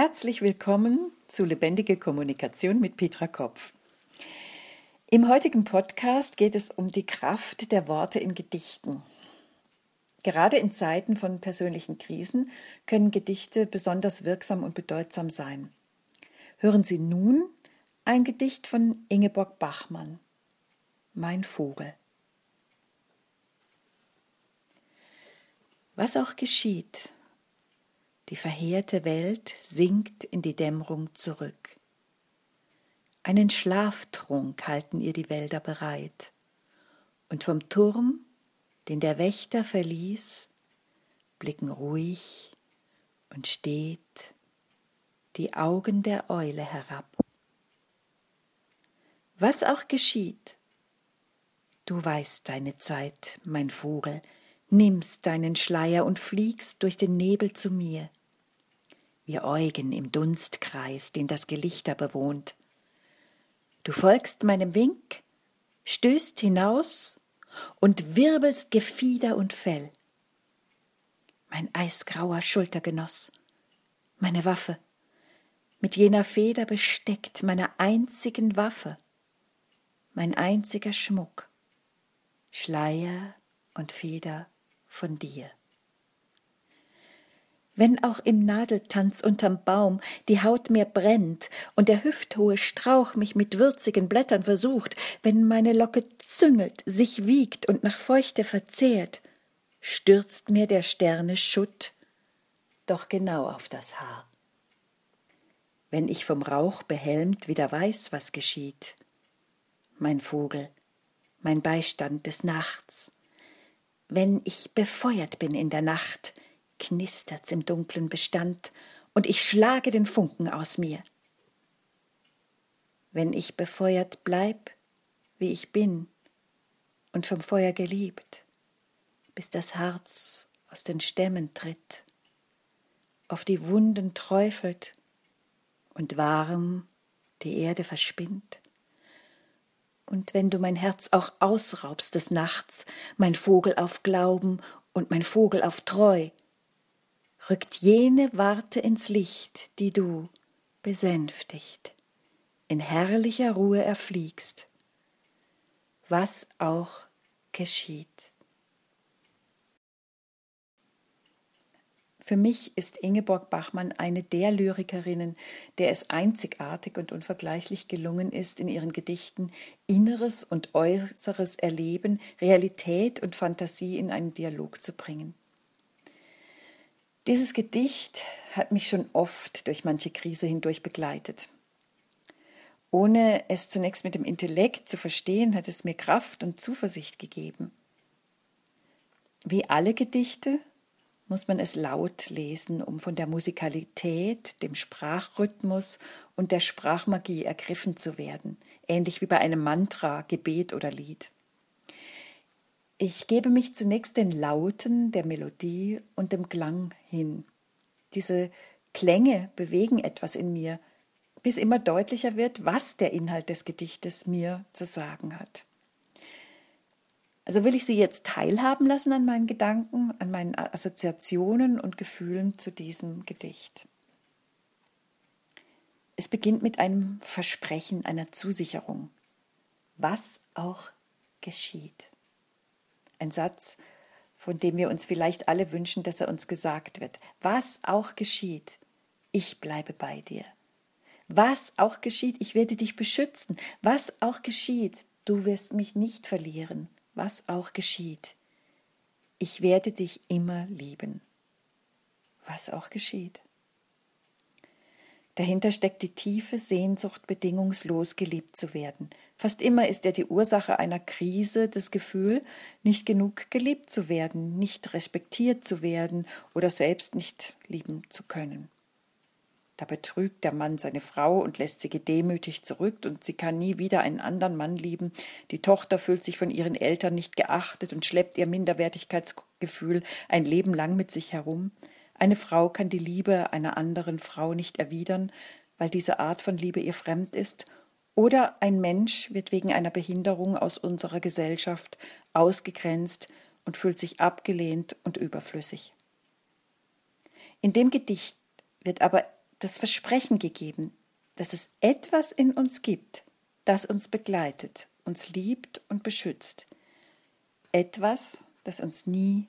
Herzlich willkommen zu Lebendige Kommunikation mit Petra Kopf. Im heutigen Podcast geht es um die Kraft der Worte in Gedichten. Gerade in Zeiten von persönlichen Krisen können Gedichte besonders wirksam und bedeutsam sein. Hören Sie nun ein Gedicht von Ingeborg Bachmann. Mein Vogel. Was auch geschieht, die verheerte Welt sinkt in die Dämmerung zurück. Einen Schlaftrunk halten ihr die Wälder bereit, und vom Turm, den der Wächter verließ, blicken ruhig und steht die Augen der Eule herab. Was auch geschieht, du weißt deine Zeit, mein Vogel, nimmst deinen Schleier und fliegst durch den Nebel zu mir wie Eugen im Dunstkreis, den das Gelichter bewohnt. Du folgst meinem Wink, stößt hinaus und wirbelst Gefieder und Fell. Mein eisgrauer Schultergenoss, meine Waffe, mit jener Feder besteckt, meiner einzigen Waffe, mein einziger Schmuck, Schleier und Feder von dir wenn auch im Nadeltanz unterm Baum die Haut mir brennt und der hüfthohe Strauch mich mit würzigen Blättern versucht, wenn meine Locke züngelt, sich wiegt und nach Feuchte verzehrt, stürzt mir der Sterne Schutt doch genau auf das Haar. Wenn ich vom Rauch behelmt wieder weiß, was geschieht, mein Vogel, mein Beistand des Nachts, wenn ich befeuert bin in der Nacht, knistert's im dunklen Bestand, und ich schlage den Funken aus mir. Wenn ich befeuert bleib, wie ich bin, und vom Feuer geliebt, bis das Herz aus den Stämmen tritt, auf die Wunden träufelt und warm die Erde verspinnt. Und wenn du mein Herz auch ausraubst des Nachts, mein Vogel auf Glauben und mein Vogel auf Treu, rückt jene Warte ins Licht, die du, besänftigt, in herrlicher Ruhe erfliegst, was auch geschieht. Für mich ist Ingeborg Bachmann eine der Lyrikerinnen, der es einzigartig und unvergleichlich gelungen ist, in ihren Gedichten inneres und äußeres Erleben, Realität und Fantasie in einen Dialog zu bringen. Dieses Gedicht hat mich schon oft durch manche Krise hindurch begleitet. Ohne es zunächst mit dem Intellekt zu verstehen, hat es mir Kraft und Zuversicht gegeben. Wie alle Gedichte muss man es laut lesen, um von der Musikalität, dem Sprachrhythmus und der Sprachmagie ergriffen zu werden, ähnlich wie bei einem Mantra, Gebet oder Lied. Ich gebe mich zunächst den Lauten der Melodie und dem Klang hin. Diese Klänge bewegen etwas in mir, bis immer deutlicher wird, was der Inhalt des Gedichtes mir zu sagen hat. Also will ich Sie jetzt teilhaben lassen an meinen Gedanken, an meinen Assoziationen und Gefühlen zu diesem Gedicht. Es beginnt mit einem Versprechen, einer Zusicherung, was auch geschieht. Ein Satz, von dem wir uns vielleicht alle wünschen, dass er uns gesagt wird. Was auch geschieht, ich bleibe bei dir. Was auch geschieht, ich werde dich beschützen. Was auch geschieht, du wirst mich nicht verlieren. Was auch geschieht, ich werde dich immer lieben. Was auch geschieht. Dahinter steckt die tiefe Sehnsucht, bedingungslos geliebt zu werden. Fast immer ist er die Ursache einer Krise das Gefühl, nicht genug geliebt zu werden, nicht respektiert zu werden oder selbst nicht lieben zu können. Da betrügt der Mann seine Frau und lässt sie gedemütigt zurück, und sie kann nie wieder einen anderen Mann lieben. Die Tochter fühlt sich von ihren Eltern nicht geachtet und schleppt ihr Minderwertigkeitsgefühl ein Leben lang mit sich herum. Eine Frau kann die Liebe einer anderen Frau nicht erwidern, weil diese Art von Liebe ihr fremd ist, oder ein Mensch wird wegen einer Behinderung aus unserer Gesellschaft ausgegrenzt und fühlt sich abgelehnt und überflüssig. In dem Gedicht wird aber das Versprechen gegeben, dass es etwas in uns gibt, das uns begleitet, uns liebt und beschützt. Etwas, das uns nie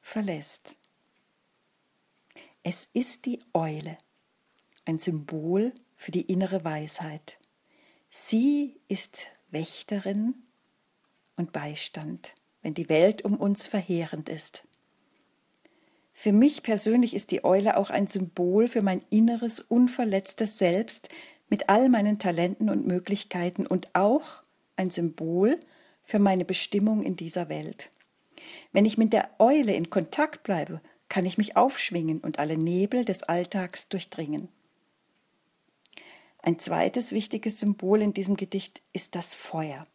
verlässt. Es ist die Eule, ein Symbol für die innere Weisheit. Sie ist Wächterin und Beistand, wenn die Welt um uns verheerend ist. Für mich persönlich ist die Eule auch ein Symbol für mein inneres, unverletztes Selbst mit all meinen Talenten und Möglichkeiten und auch ein Symbol für meine Bestimmung in dieser Welt. Wenn ich mit der Eule in Kontakt bleibe, kann ich mich aufschwingen und alle Nebel des Alltags durchdringen. Ein zweites wichtiges Symbol in diesem Gedicht ist das Feuer.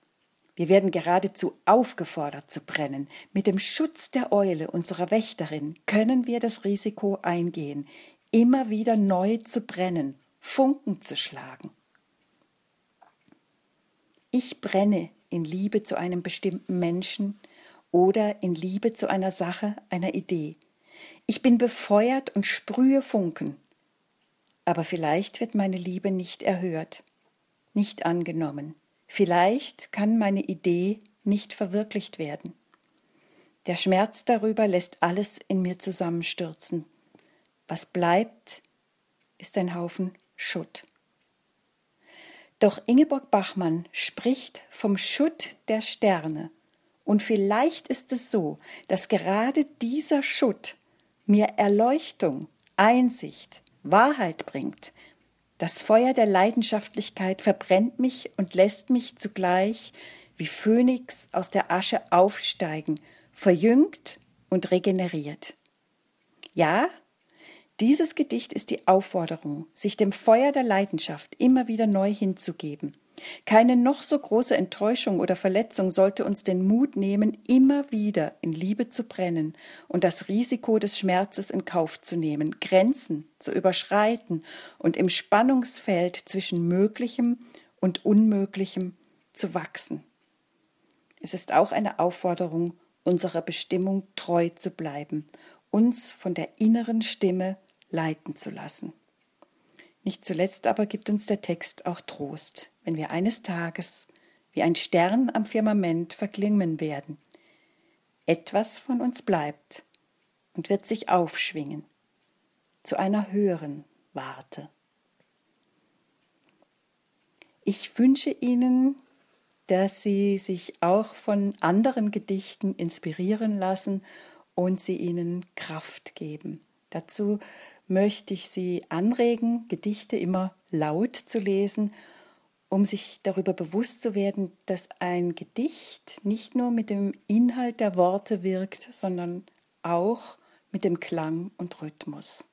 Wir werden geradezu aufgefordert zu brennen. Mit dem Schutz der Eule, unserer Wächterin, können wir das Risiko eingehen, immer wieder neu zu brennen, Funken zu schlagen. Ich brenne in Liebe zu einem bestimmten Menschen oder in Liebe zu einer Sache, einer Idee. Ich bin befeuert und sprühe Funken. Aber vielleicht wird meine Liebe nicht erhört, nicht angenommen. Vielleicht kann meine Idee nicht verwirklicht werden. Der Schmerz darüber lässt alles in mir zusammenstürzen. Was bleibt, ist ein Haufen Schutt. Doch Ingeborg Bachmann spricht vom Schutt der Sterne. Und vielleicht ist es so, dass gerade dieser Schutt mir Erleuchtung, Einsicht, Wahrheit bringt, das Feuer der Leidenschaftlichkeit verbrennt mich und lässt mich zugleich wie Phönix aus der Asche aufsteigen, verjüngt und regeneriert. Ja, dieses Gedicht ist die Aufforderung, sich dem Feuer der Leidenschaft immer wieder neu hinzugeben keine noch so große Enttäuschung oder Verletzung sollte uns den Mut nehmen, immer wieder in Liebe zu brennen und das Risiko des Schmerzes in Kauf zu nehmen, Grenzen zu überschreiten und im Spannungsfeld zwischen Möglichem und Unmöglichem zu wachsen. Es ist auch eine Aufforderung, unserer Bestimmung treu zu bleiben, uns von der inneren Stimme leiten zu lassen. Nicht zuletzt aber gibt uns der Text auch Trost, wenn wir eines Tages wie ein Stern am Firmament verklingen werden. Etwas von uns bleibt und wird sich aufschwingen zu einer höheren Warte. Ich wünsche Ihnen, dass Sie sich auch von anderen Gedichten inspirieren lassen und sie Ihnen Kraft geben. Dazu möchte ich Sie anregen, Gedichte immer laut zu lesen, um sich darüber bewusst zu werden, dass ein Gedicht nicht nur mit dem Inhalt der Worte wirkt, sondern auch mit dem Klang und Rhythmus.